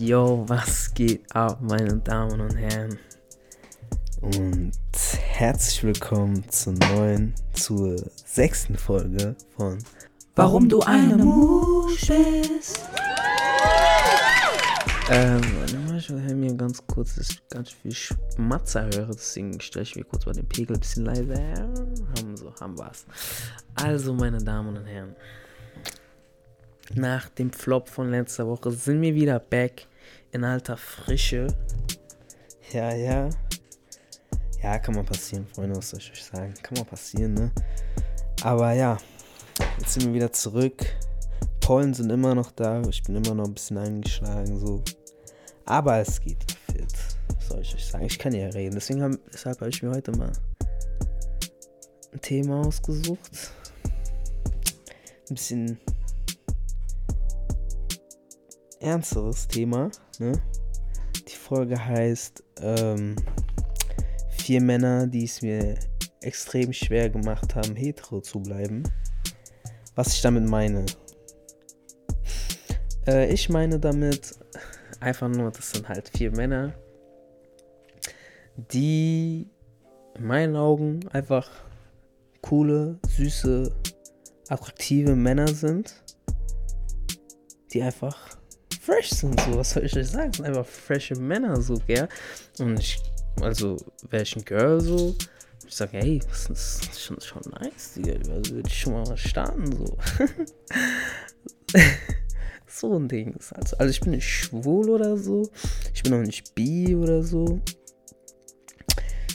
Yo, was geht ab, meine Damen und Herren? Und herzlich willkommen zur neuen, zur sechsten Folge von Warum du eine Musch bist. Ähm, warte mal, ich will mir ganz kurz, dass ich ganz viel Schmatzer höre, deswegen stelle ich mir kurz mal den Pegel ein bisschen leiser. Haben so, haben wir's. Also, meine Damen und Herren, nach dem Flop von letzter Woche sind wir wieder back in alter Frische. Ja, ja. Ja, kann mal passieren, Freunde, was soll ich euch sagen? Kann mal passieren, ne? Aber ja, jetzt sind wir wieder zurück. Pollen sind immer noch da. Ich bin immer noch ein bisschen eingeschlagen, so. Aber es geht fit. Soll ich euch sagen? Ich kann ja reden. Deswegen habe ich mir heute mal ein Thema ausgesucht. Ein bisschen ernsteres Thema. Ne? Die Folge heißt ähm, Vier Männer, die es mir extrem schwer gemacht haben, hetero zu bleiben. Was ich damit meine. Äh, ich meine damit einfach nur, das sind halt vier Männer, die in meinen Augen einfach coole, süße, attraktive Männer sind, die einfach fresh sind, so, was soll ich euch sagen? Sind einfach frische Männer, so, gell? Und ich, also, wäre ich ein Girl, so, ich sage, hey, das ist schon, schon nice, Digga, also würde ich schon mal starten, so. so ein Ding. Also, also ich bin nicht schwul oder so, ich bin auch nicht bi oder so.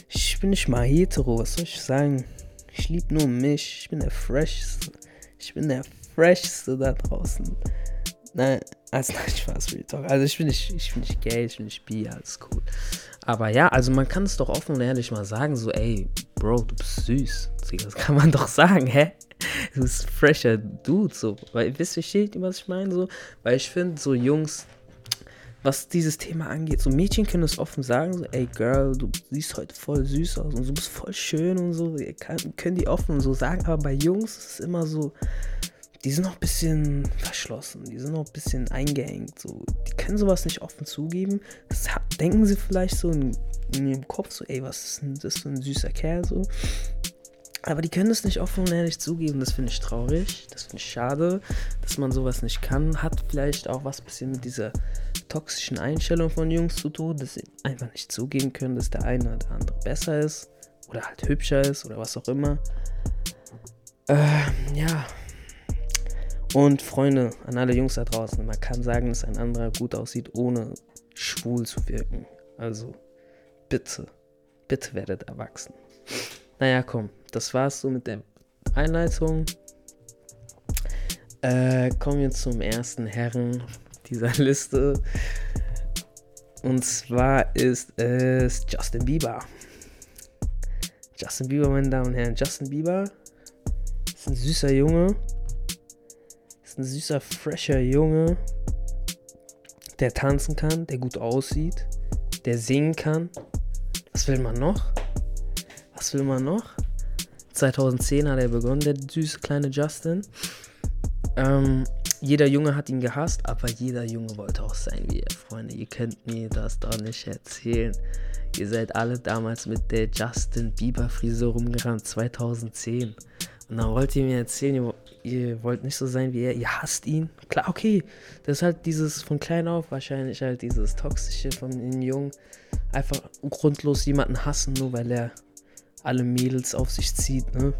Ich bin nicht mal hetero, was soll ich sagen? Ich liebe nur mich, ich bin der freshste. Ich bin der freshste da draußen. Nein, also nein, Spaß, Real Talk. Also ich bin nicht, ich bin nicht gay, ich bin nicht bi, alles cool. Aber ja, also man kann es doch offen und ehrlich mal sagen, so, ey, Bro, du bist süß. Das kann man doch sagen, hä? Du bist fresher Dude, so. Weil, wisst ihr, was ich meine, so? Weil ich finde, so Jungs, was dieses Thema angeht, so Mädchen können es offen sagen, so, ey, Girl, du siehst heute voll süß aus und du bist voll schön und so. Kann, können die offen so sagen, aber bei Jungs ist es immer so, die sind noch ein bisschen verschlossen, die sind noch ein bisschen eingeengt. So. Die können sowas nicht offen zugeben. Das denken sie vielleicht so in, in ihrem Kopf, so, ey, was ist denn das für ein süßer Kerl so. Aber die können das nicht offen und ehrlich zugeben. Das finde ich traurig. Das finde ich schade, dass man sowas nicht kann. Hat vielleicht auch was bisschen mit dieser toxischen Einstellung von Jungs zu tun, dass sie einfach nicht zugeben können, dass der eine oder der andere besser ist. Oder halt hübscher ist oder was auch immer. Äh, ja, und Freunde, an alle Jungs da draußen, man kann sagen, dass ein anderer gut aussieht, ohne schwul zu wirken. Also bitte, bitte werdet erwachsen. Naja, komm, das war's so mit der Einleitung. Äh, kommen wir zum ersten Herren dieser Liste. Und zwar ist es Justin Bieber. Justin Bieber, meine Damen und Herren. Justin Bieber ist ein süßer Junge ein süßer, fresher Junge, der tanzen kann, der gut aussieht, der singen kann. Was will man noch? Was will man noch? 2010 hat er begonnen, der süße kleine Justin. Ähm, jeder Junge hat ihn gehasst, aber jeder Junge wollte auch sein wie er. Freunde, ihr könnt mir das doch nicht erzählen. Ihr seid alle damals mit der Justin Bieber Frisur rumgerannt, 2010. Und dann wollt ihr mir erzählen, ihr, wollt nicht so sein wie er, ihr hasst ihn. Klar, okay. Das ist halt dieses von klein auf wahrscheinlich halt dieses Toxische von den Jungen. Einfach grundlos jemanden hassen, nur weil er alle Mädels auf sich zieht, ne?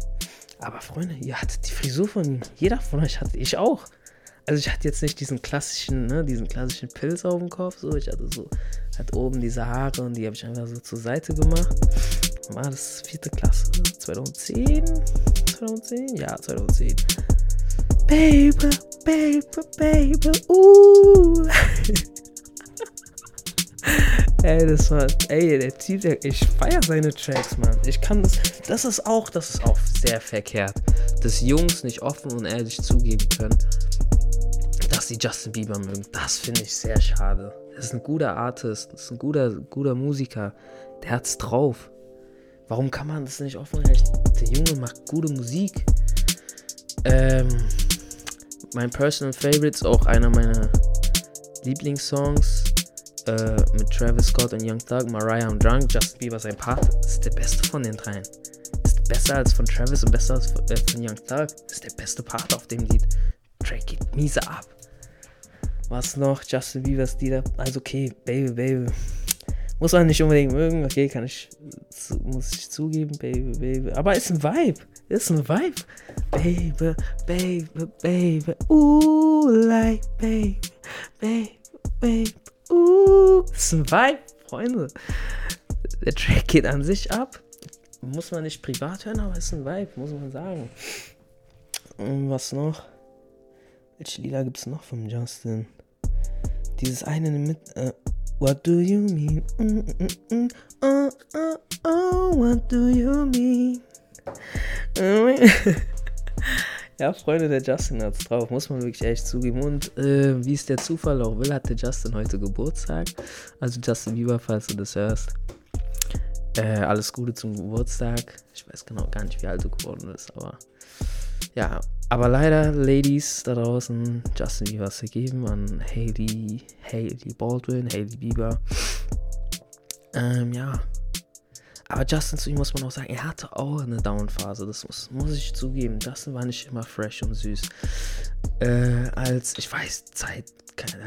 Aber Freunde, ihr hattet die Frisur von ihm. Jeder von euch hatte ich auch. Also ich hatte jetzt nicht diesen klassischen, ne, diesen klassischen Pilz auf dem Kopf, so. Ich hatte so halt oben diese Haare und die habe ich einfach so zur Seite gemacht. War das vierte Klasse? 2010? 2010? Ja, 2010. Baby, baby, baby, uh. ey, das war, ey, der Typ, der, ich feiere seine Tracks, Mann. Ich kann das, das ist auch, das ist auch sehr verkehrt, dass Jungs nicht offen und ehrlich zugeben können, dass sie Justin Bieber mögen. Das finde ich sehr schade. Das ist ein guter Artist, das ist ein guter, guter Musiker. Der hat's drauf. Warum kann man das nicht offen ehrlich? Der Junge macht gute Musik. Ähm, mein Personal Favorite ist auch einer meiner Lieblingssongs. äh, mit Travis Scott und Young Thug, Mariah und Drunk, Justin Bieber sein Part, ist der beste von den dreien. Ist besser als von Travis und besser als von, äh, von Young Thug. Ist der beste Part auf dem Lied. Drake geht miese ab. Was noch? Justin Biebers Lieder. Also okay, Baby, Baby. Muss man nicht unbedingt mögen, okay, kann ich, muss ich zugeben, Baby, Baby. Aber ist ein Vibe, ist ein Vibe. Baby, Baby, Baby, ooh, like Baby, Baby, Baby, ooh. Ist ein Vibe, Freunde. Der Track geht an sich ab. Muss man nicht privat hören, aber ist ein Vibe, muss man sagen. Und was noch? Welche Lieder gibt es noch von Justin? Dieses eine mit. Äh, what do you mean? Oh, oh, oh, what do you mean? ja, Freunde, der Justin hat's drauf, muss man wirklich echt zugeben. Und äh, wie es der Zufall auch will, hatte Justin heute Geburtstag. Also Justin Bieber, falls du das hörst. Äh, alles Gute zum Geburtstag. Ich weiß genau gar nicht, wie alt du geworden bist, aber ja, aber leider, Ladies da draußen, Justin Bieber ist vergeben an Hailey, Hailey Baldwin, Hailey Bieber. Ähm, ja. Aber Justin, zu ihm muss man auch sagen, er hatte auch eine Down-Phase, das muss, muss ich zugeben. Justin war nicht immer fresh und süß. Äh, als, ich weiß, Zeit,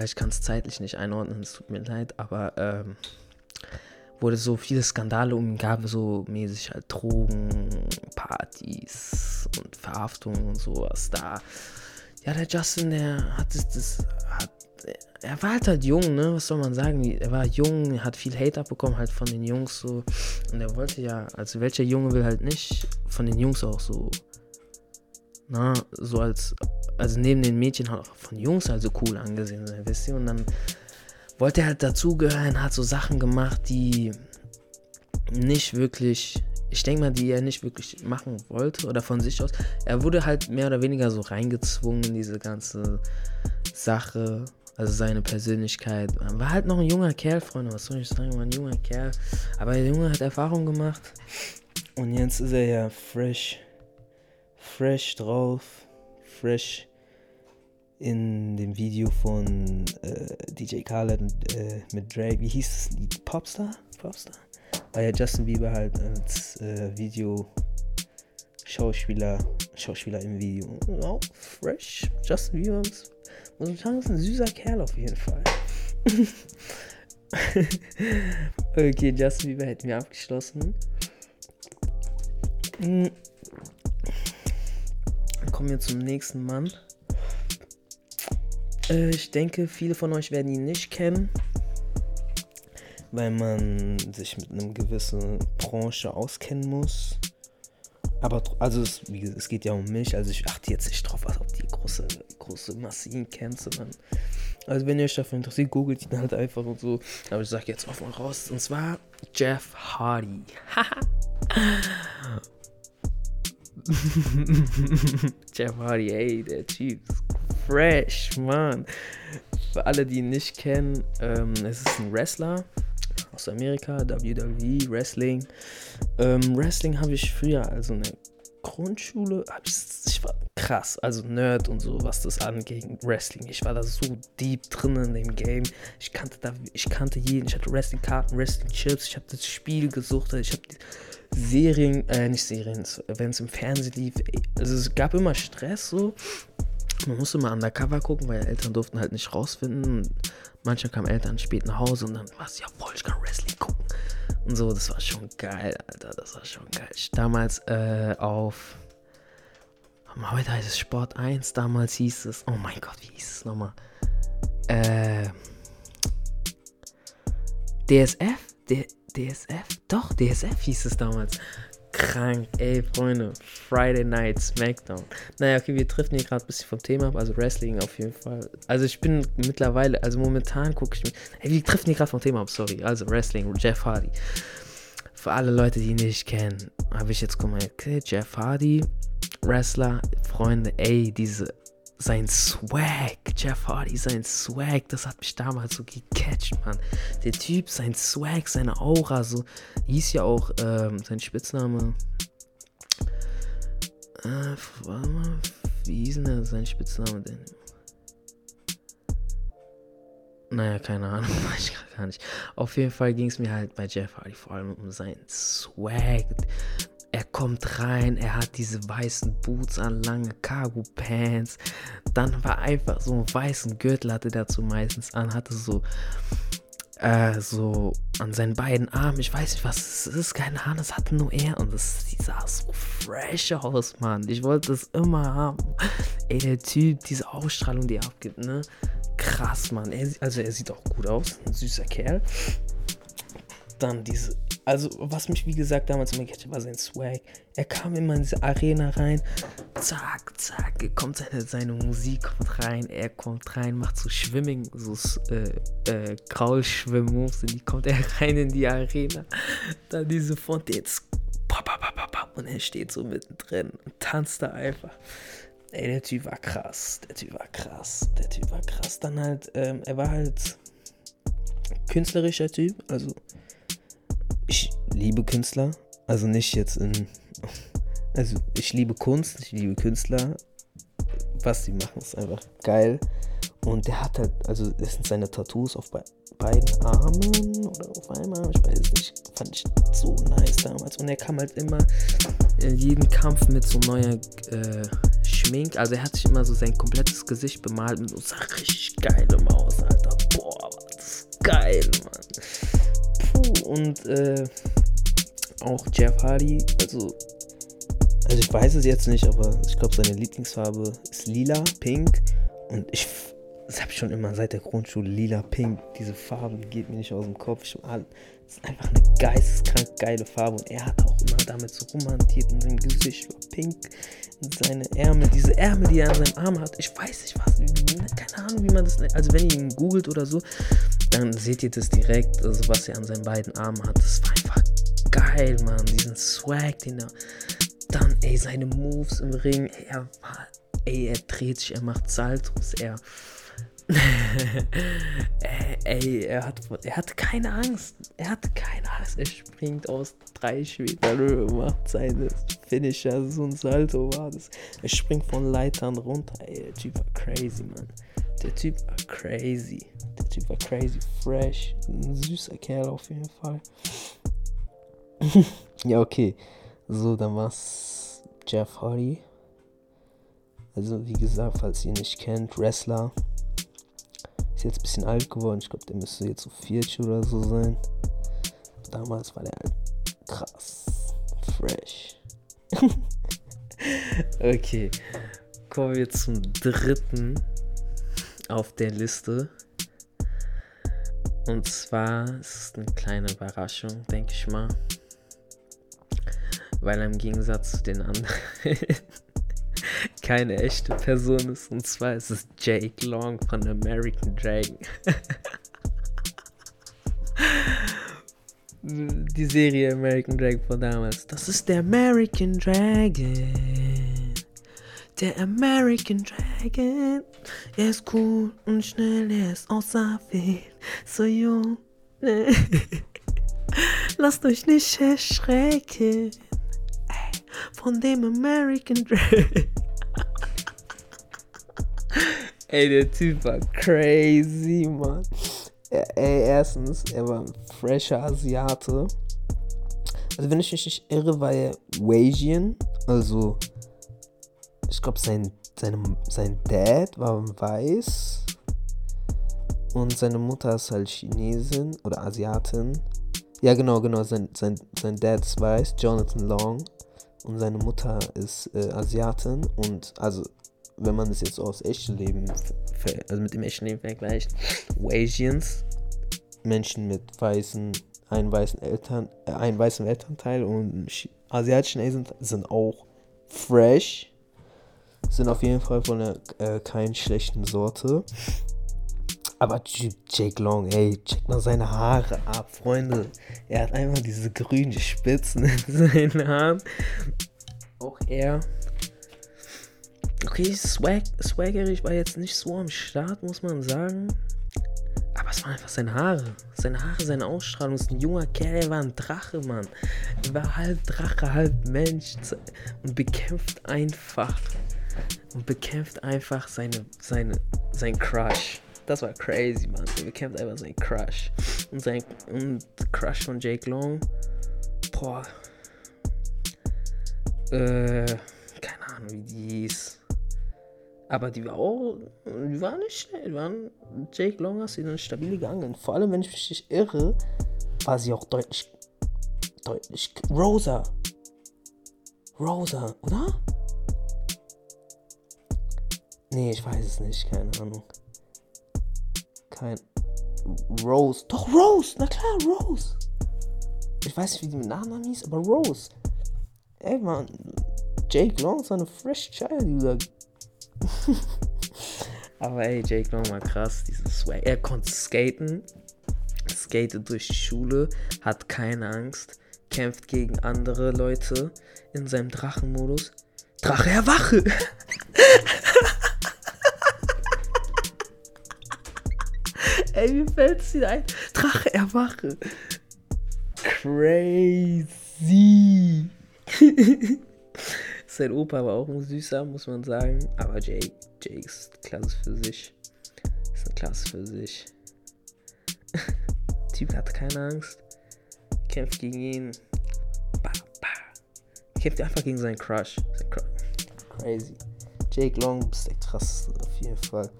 ich kann es zeitlich nicht einordnen, es tut mir leid, aber ähm, wurde so viele Skandale um ihn gab, so mäßig halt Drogen, Partys und Verhaftungen und sowas da. Ja, der Justin, der hat das, das hat, er war halt halt jung, ne, was soll man sagen, er war jung, hat viel Hate abbekommen halt von den Jungs so. Und er wollte ja, also welcher Junge will halt nicht von den Jungs auch so, na, so als, also neben den Mädchen halt auch von Jungs halt so cool angesehen sein, wisst ihr, und dann wollte halt dazugehören, hat so Sachen gemacht, die nicht wirklich, ich denke mal, die er nicht wirklich machen wollte oder von sich aus. Er wurde halt mehr oder weniger so reingezwungen in diese ganze Sache, also seine Persönlichkeit. Er war halt noch ein junger Kerl, Freunde, was soll ich sagen, war ein junger Kerl. Aber der Junge hat Erfahrung gemacht und jetzt ist er ja fresh, fresh drauf, fresh in dem Video von äh, DJ Khaled äh, mit Drake, wie hieß das Lied? Popstar? Popstar? War ja Justin Bieber halt als äh, Video Schauspieler, Schauspieler im Video. Oh, fresh. Justin Bieber muss man sagen, ist ein süßer Kerl auf jeden Fall. okay, Justin Bieber hätten wir abgeschlossen. Hm. Dann kommen wir zum nächsten Mann. Äh, ich denke, viele von euch werden ihn nicht kennen, weil man sich mit einer gewissen Branche auskennen muss. Aber also es, es geht ja um mich, also ich achte jetzt nicht drauf, ob die große, große Masse ihn kennt, sondern also wenn ihr euch dafür interessiert, googelt ihn halt einfach und so. Aber ich sag jetzt offen raus. Und zwar Jeff Hardy. Jeff Hardy, ey, der Typ ist fresh, Mann. Für alle, die ihn nicht kennen, ähm, es ist ein Wrestler aus Amerika, WWE, Wrestling. Ähm, Wrestling habe ich früher, also in der Grundschule, ich war krass, also Nerd und so, was das angeht, Wrestling. Ich war da so deep drin in dem Game. Ich kannte da, ich kannte jeden, ich hatte Wrestling-Karten, Wrestling-Chips, ich habe das Spiel gesucht, ich habe Serien, äh, nicht Serien, wenn es im Fernsehen lief, also es gab immer Stress so. Man musste mal undercover gucken, weil Eltern durften halt nicht rausfinden. Manchmal kamen Eltern spät nach Hause und dann war es ja voll, ich kann Wrestling gucken. Und so, das war schon geil, Alter, das war schon geil. Damals äh, auf, heute heißt es Sport 1, damals hieß es, oh mein Gott, wie hieß es nochmal? Äh, DSF? D DSF? Doch, DSF hieß es damals krank. Ey, Freunde, Friday Night Smackdown. Naja, okay, wir treffen hier gerade ein bisschen vom Thema ab, also Wrestling auf jeden Fall. Also ich bin mittlerweile, also momentan gucke ich mir, ey, wir treffen hier gerade vom Thema ab, sorry. Also Wrestling, Jeff Hardy. Für alle Leute, die ihn nicht kennen, habe ich jetzt okay, Jeff Hardy, Wrestler, Freunde, ey, diese sein Swag, Jeff Hardy, sein Swag, das hat mich damals so gecatcht, Mann. Der Typ, sein Swag, seine Aura, so, hieß ja auch ähm, sein Spitzname. Äh, warte mal, wie hieß denn sein Spitzname denn? Naja, keine Ahnung, weiß ich gar nicht. Auf jeden Fall ging es mir halt bei Jeff Hardy vor allem um seinen Swag. Er kommt rein, er hat diese weißen Boots an, lange Cargo-Pants. Dann war einfach so einen weißen Gürtel hatte dazu meistens an, hatte so äh, so an seinen beiden Armen, ich weiß nicht, was es ist, keine Ahnung, das hatte nur er und die sah so fresh aus, Mann. Ich wollte das immer haben. Ey, der Typ, diese Ausstrahlung, die er abgibt, ne? Krass, Mann. Er, also er sieht auch gut aus, ein süßer Kerl. Dann diese also, was mich wie gesagt damals immer catcht, war sein Swag. Er kam immer in diese Arena rein, zack, zack, kommt seine, seine Musik kommt rein, er kommt rein, macht so Schwimming, so äh, äh, Kraulschwimm-Moves, die kommt er rein in die Arena. Dann diese Fontaines, und er steht so mittendrin und tanzt da einfach. Ey, der Typ war krass, der Typ war krass, der Typ war krass. Dann halt, ähm, er war halt künstlerischer Typ, also ich liebe Künstler. Also nicht jetzt in. Also ich liebe Kunst, ich liebe Künstler. Was sie machen, ist einfach geil. Und der hat halt, also das sind seine Tattoos auf be beiden Armen oder auf einmal, ich weiß nicht, fand ich so nice damals. Und er kam halt immer in jeden Kampf mit so neuer äh, Schmink. Also er hat sich immer so sein komplettes Gesicht bemalt mit so richtig geilem aus, Alter. Boah, ist geil, Mann. Und äh, auch Jeff Hardy, also, also ich weiß es jetzt nicht, aber ich glaube, seine Lieblingsfarbe ist lila, pink. Und ich, das habe ich schon immer seit der Grundschule, lila, pink. Diese Farbe geht mir nicht aus dem Kopf. Ich, das ist einfach eine geisteskrank geile Farbe. Und er hat auch immer damit so romantiert und sein Gesicht war pink. Und seine Ärmel, diese Ärmel, die er an seinem Arm hat, ich weiß nicht was, keine Ahnung, wie man das nennt. Also wenn ihr ihn googelt oder so, dann seht ihr das direkt, also was er an seinen beiden Armen hat. Das war einfach geil, Mann. Diesen Swag, den er. Dann, ey, seine Moves im Ring. Er, ey, er dreht sich, er macht Saltos, er. ey, er hat, er hatte keine Angst. Er hatte keine Angst. Er springt aus drei Schmetern, macht seine Finisher. So ein Salto war das. Er springt von Leitern runter. Ey, der Typ war crazy, Mann. Der Typ war crazy. Der Typ war crazy fresh. Ein süßer Kerl auf jeden Fall. ja, okay. So, dann war's Jeff Hardy. Also, wie gesagt, falls ihr nicht kennt, Wrestler. Ist jetzt ein bisschen alt geworden. Ich glaube, der müsste jetzt so 40 oder so sein. Damals war der halt krass. Fresh. okay. Kommen wir zum dritten auf der Liste. Und zwar ist es eine kleine Überraschung, denke ich mal. Weil im Gegensatz zu den anderen keine echte Person ist. Und zwar ist es Jake Long von American Dragon. Die Serie American Dragon von damals. Das ist der American Dragon. Der American Dragon. Er ist cool und schnell, er ist außerwählt. So jung. Lasst euch nicht erschrecken. Ey, von dem American Dragon. Ey, der Typ war crazy, Mann. Ey, erstens, er war ein fresher Asiate. Also, wenn ich mich nicht irre, war er Wasian. Also, ich glaube, sein, seine, sein Dad war weiß und seine Mutter ist halt Chinesin oder Asiatin. Ja, genau, genau. Sein, sein, sein Dad ist weiß, Jonathan Long. Und seine Mutter ist äh, Asiatin. Und also, wenn man das jetzt aus echtem Leben, also mit dem echten Leben vergleicht, Asians, Menschen mit weißen, einen weißen Eltern, äh, einen weißen Elternteil und asiatischen Asian sind auch fresh sind auf jeden Fall von der äh, keinen schlechten Sorte. Aber Jake Long, ey, check mal seine Haare ab, Freunde. Er hat einfach diese grünen Spitzen in seinen Haaren. Auch er. Okay, swag, swaggerig war jetzt nicht so am Start, muss man sagen. Aber es waren einfach seine Haare. Seine Haare, seine Ausstrahlung. ist ein junger Kerl, er war ein Drache, Mann. Er war halb Drache, halb Mensch. Und bekämpft einfach und bekämpft einfach seine, seine, sein Crush. das war crazy, Mann. Der bekämpft einfach seinen Crush. Und sein und Crush von Jake Long. Boah. Äh, Ahnung, wie die hieß. Aber die war auch, die war nicht schnell. Die waren, Jake Long hast sie dann stabil gegangen. Vor allem, wenn ich mich nicht irre, war sie auch deutlich, deutlich, Rosa. Rosa, oder? Nee, ich weiß es nicht, keine Ahnung. Kein. Rose. Doch, Rose! Na klar, Rose! Ich weiß nicht, wie die mit Nachnamen hieß, aber Rose. Ey, man. Jake Long ist eine fresh child, dieser. aber ey, Jake Long war krass, dieses Swag. Er konnte skaten, skatet durch die Schule, hat keine Angst, kämpft gegen andere Leute in seinem Drachenmodus. Drache erwache! Ey, mir fällt es wieder ein. Drache erwache. Crazy. Sein Opa war auch ein süßer, muss man sagen. Aber Jake, Jake ist Klasse für sich. Ist eine Klasse für sich. typ hat keine Angst. Kämpft gegen ihn. Bah, bah. Kämpft einfach gegen seinen Crush. Sein Crush. Crazy. Jake Long bist der krasseste auf jeden Fall.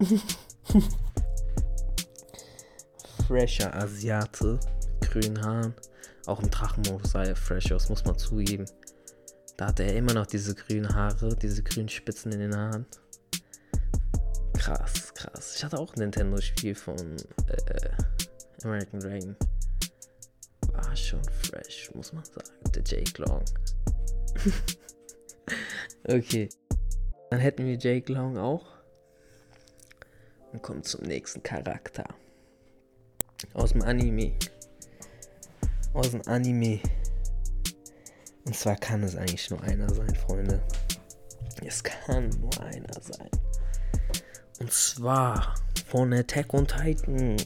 fresher Asiate, grünen Haaren. Auch im Drachenmodus sah er fresh aus, muss man zugeben. Da hatte er immer noch diese grünen Haare, diese grünen Spitzen in den Haaren. Krass, krass. Ich hatte auch ein Nintendo-Spiel von äh, American Dragon. War schon fresh, muss man sagen. Der Jake Long. okay. Dann hätten wir Jake Long auch. Und kommen zum nächsten Charakter. Aus dem Anime. Aus dem Anime. Und zwar kann es eigentlich nur einer sein, Freunde. Es kann nur einer sein. Und zwar von Attack on Titan.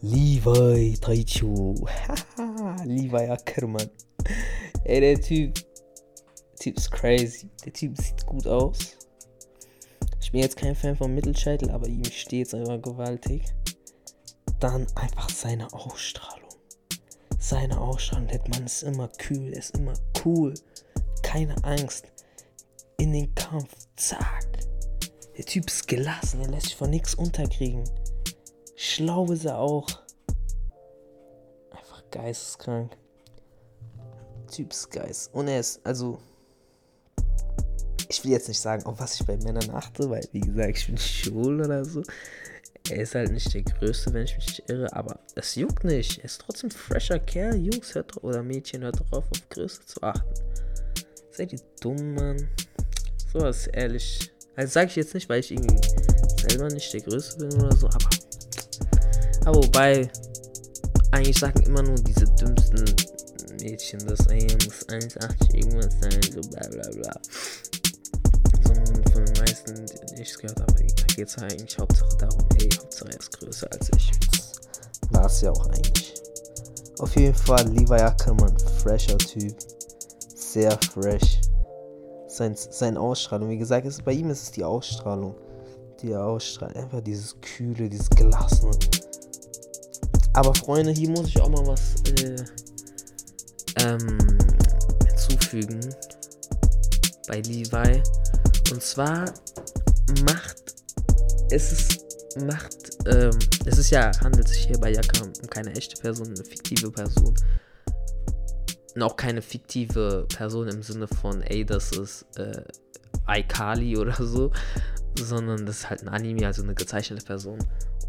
Levi Taichu. Haha, Levi Ackermann. Ey, der Typ. Der Typ ist crazy. Der Typ sieht gut aus. Ich bin jetzt kein Fan von Mittelscheitel, aber ihm steht es einfach gewaltig dann einfach seine Ausstrahlung. Seine Ausstrahlung, der Mann ist immer kühl, ist immer cool. Keine Angst. In den Kampf, zack. Der Typ ist gelassen, er lässt sich von nichts unterkriegen. Schlau ist er auch. Einfach geisteskrank. Typ ist geist. Und er ist, also. Ich will jetzt nicht sagen, auf was ich bei Männern achte, weil, wie gesagt, ich bin schwul oder so. Er ist halt nicht der Größte, wenn ich mich nicht irre, aber es juckt nicht. Er ist trotzdem fresher Kerl. Jungs hört oder Mädchen hört drauf, auf Größe zu achten. Seid ihr dumm, Mann? So was ehrlich. Also sage ich jetzt nicht, weil ich irgendwie selber nicht der Größte bin oder so, aber. Aber wobei, eigentlich sagen immer nur diese dümmsten Mädchen, das ey, muss 1,80 irgendwas sein, so bla bla bla. Die ich gehört habe, geht es eigentlich Hauptsache darum, ey, Hauptsache er ist größer als ich. War es ja auch eigentlich. Auf jeden Fall, Levi Ackermann, fresher Typ. Sehr fresh. Sein, sein Ausstrahlung, wie gesagt, ist, bei ihm ist es die Ausstrahlung. Die Ausstrahlung, einfach dieses Kühle, dieses Gelassene. Aber Freunde, hier muss ich auch mal was äh, ähm, hinzufügen bei Levi. Und zwar macht es ist, macht, ähm, es ist ja, handelt sich hier bei Jaka um keine echte Person, eine fiktive Person. Und auch keine fiktive Person im Sinne von, ey, das ist äh, iCali oder so, sondern das ist halt ein Anime, also eine gezeichnete Person.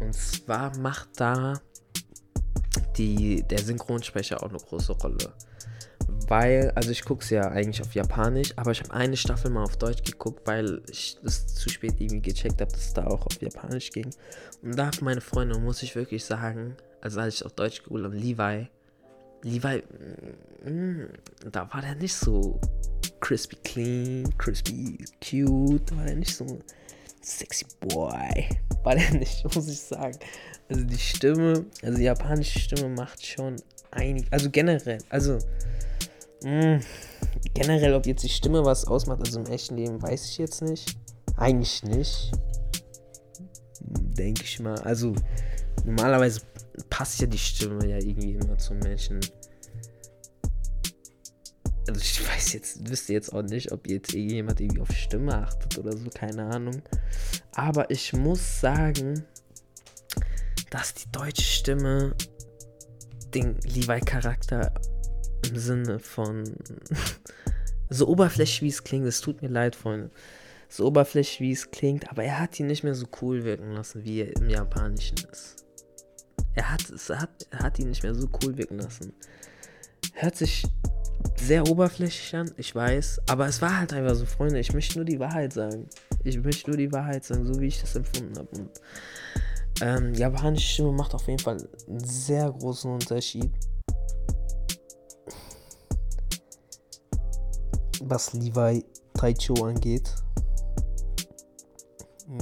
Und zwar macht da die, der Synchronsprecher auch eine große Rolle weil, also ich gucke es ja eigentlich auf Japanisch, aber ich habe eine Staffel mal auf Deutsch geguckt, weil ich das zu spät irgendwie gecheckt habe, dass es da auch auf Japanisch ging. Und da hat meine Freundin, muss ich wirklich sagen, also als ich auf Deutsch geguckt habe, Levi, Levi, mm, da war der nicht so crispy clean, crispy cute, da war der nicht so sexy boy, war der nicht, muss ich sagen. Also die Stimme, also die japanische Stimme macht schon einig, also generell, also Mh, hm, generell, ob jetzt die Stimme was ausmacht, also im echten Leben, weiß ich jetzt nicht. Eigentlich nicht. denke ich mal. Also, normalerweise passt ja die Stimme ja irgendwie immer zum Menschen. Also, ich weiß jetzt, wüsste jetzt auch nicht, ob jetzt irgendjemand irgendwie auf Stimme achtet oder so, keine Ahnung. Aber ich muss sagen, dass die deutsche Stimme den Levi-Charakter im Sinne von so oberflächlich wie es klingt, es tut mir leid, Freunde. So oberflächlich wie es klingt, aber er hat ihn nicht mehr so cool wirken lassen, wie er im Japanischen ist. Er hat, es hat, er hat ihn nicht mehr so cool wirken lassen. Hört sich sehr oberflächlich an, ich weiß, aber es war halt einfach so, Freunde, ich möchte nur die Wahrheit sagen. Ich möchte nur die Wahrheit sagen, so wie ich das empfunden habe. Ähm, japanische Stimme macht auf jeden Fall einen sehr großen Unterschied. Was Levi Taicho angeht.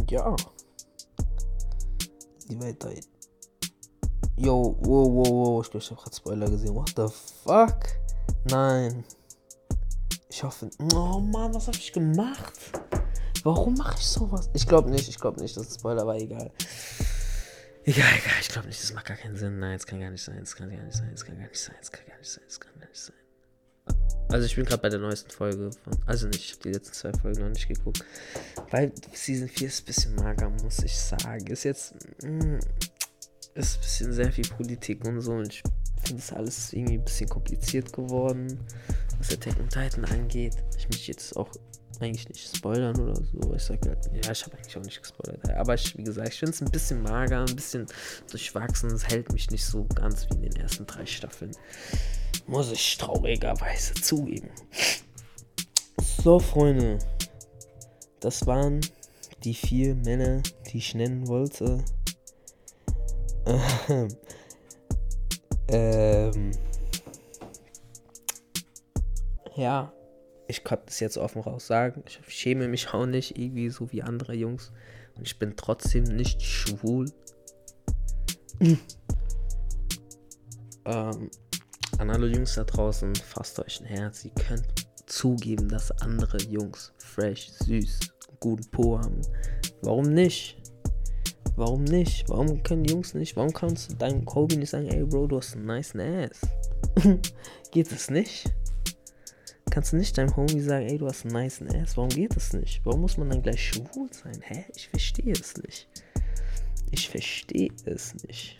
Ja. Levi Taicho. Yo, wow, wow, wow. Ich glaube, ich habe gerade Spoiler gesehen. What the fuck? Nein. Ich hoffe. Oh Mann, was habe ich gemacht? Warum mache ich sowas? Ich glaube nicht, ich glaube nicht, das ist Spoiler, aber egal. Egal, egal, ich glaube nicht, das macht gar keinen Sinn. Nein, es kann gar nicht sein, es kann gar nicht sein, es kann gar nicht sein, es kann gar nicht sein, es kann gar nicht sein. Also ich bin gerade bei der neuesten Folge von. Also nicht, ich habe die letzten zwei Folgen noch nicht geguckt. Weil Season 4 ist ein bisschen mager, muss ich sagen. Ist jetzt. Mh, ist ein bisschen sehr viel Politik und so. Und ich finde es alles irgendwie ein bisschen kompliziert geworden, was Attack on Titan angeht. Ich möchte jetzt auch eigentlich nicht spoilern oder so. Ich sag halt, ja, ich habe eigentlich auch nicht gespoilert. Aber ich, wie gesagt, ich finde es ein bisschen mager, ein bisschen durchwachsen. Es hält mich nicht so ganz wie in den ersten drei Staffeln. Muss ich traurigerweise zugeben. So, Freunde. Das waren die vier Männer, die ich nennen wollte. ähm. Ja, ich kann das jetzt offen raus sagen. Ich schäme mich auch nicht irgendwie so wie andere Jungs. Und ich bin trotzdem nicht schwul. ähm, an alle Jungs da draußen, fasst euch ein Herz. Ihr könnt zugeben, dass andere Jungs fresh, süß, guten Po haben. Warum nicht? Warum nicht? Warum können die Jungs nicht? Warum kannst du deinem Kobe nicht sagen, ey Bro, du hast einen nice Ass? Geht es nicht? Kannst du nicht deinem Homie sagen, ey, du hast einen nice Ass? Warum geht das nicht? Warum muss man dann gleich schwul sein? Hä? Ich verstehe es nicht. Ich verstehe es nicht.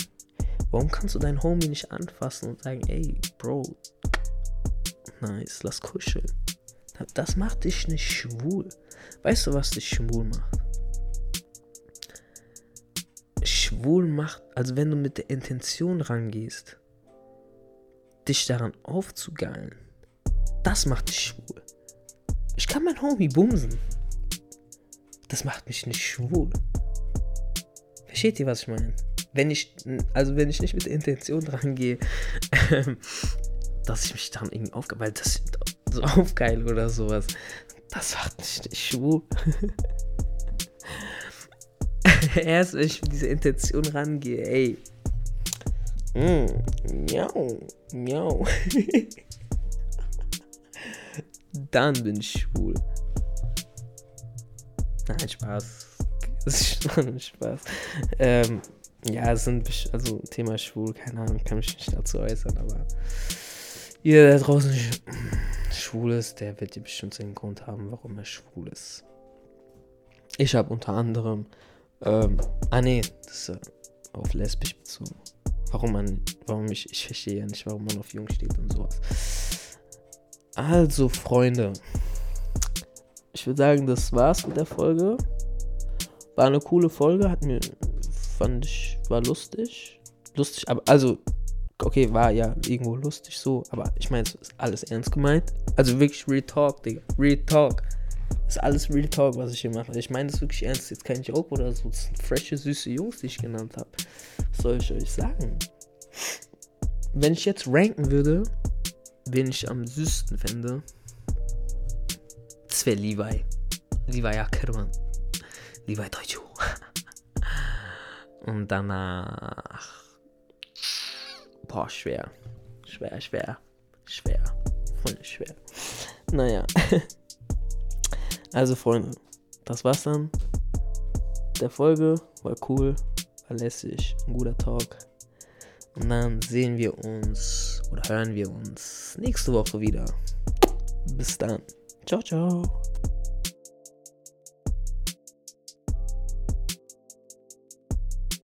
Warum kannst du deinen Homie nicht anfassen und sagen, ey, Bro, nice, lass kuscheln? Das macht dich nicht schwul. Weißt du, was dich schwul macht? Schwul macht, also wenn du mit der Intention rangehst, dich daran aufzugeilen, das macht dich schwul. Ich kann mein Homie bumsen. Das macht mich nicht schwul. Versteht ihr, was ich meine? Wenn ich, also wenn ich nicht mit der Intention rangehe, ähm, dass ich mich dann irgendwie aufgeil, weil das so aufgeil oder sowas, das macht mich nicht schwul. Erst wenn ich mit dieser Intention rangehe, ey. Mm, miau, miau. Dann bin ich schwul. Nein, Spaß. Das ist schon Spaß. Ähm, ja, es sind, also Thema schwul, keine Ahnung, kann mich nicht dazu äußern, aber jeder, der draußen schwul ist, der wird dir bestimmt seinen Grund haben, warum er schwul ist. Ich habe unter anderem, ähm, ah nee, das ist äh, auf lesbisch bezogen. Warum man, warum ich, ich verstehe ja nicht, warum man auf jung steht und sowas. Also, Freunde, ich würde sagen, das war's mit der Folge. War eine coole Folge, hat mir, fand ich, war lustig. Lustig, aber, also, okay, war ja irgendwo lustig so, aber ich meine, es ist alles ernst gemeint. Also wirklich Real Talk, Digga. Real Talk. Ist alles Real Talk, was ich hier mache. Ich meine das wirklich ernst. Jetzt kein Joke oder so. Das sind frische, süße Jungs, die ich genannt habe. Was soll ich euch sagen? Wenn ich jetzt ranken würde, wen ich am süßesten fände, das wäre Levi. Levi Ackermann. Levi Deutscho. Und danach. Boah, schwer. Schwer, schwer. Schwer. Voll schwer. Naja. Also, Freunde, das war's dann der Folge. war cool, war lässig, ein guter Talk. Und dann sehen wir uns oder hören wir uns nächste Woche wieder. Bis dann. Ciao, ciao.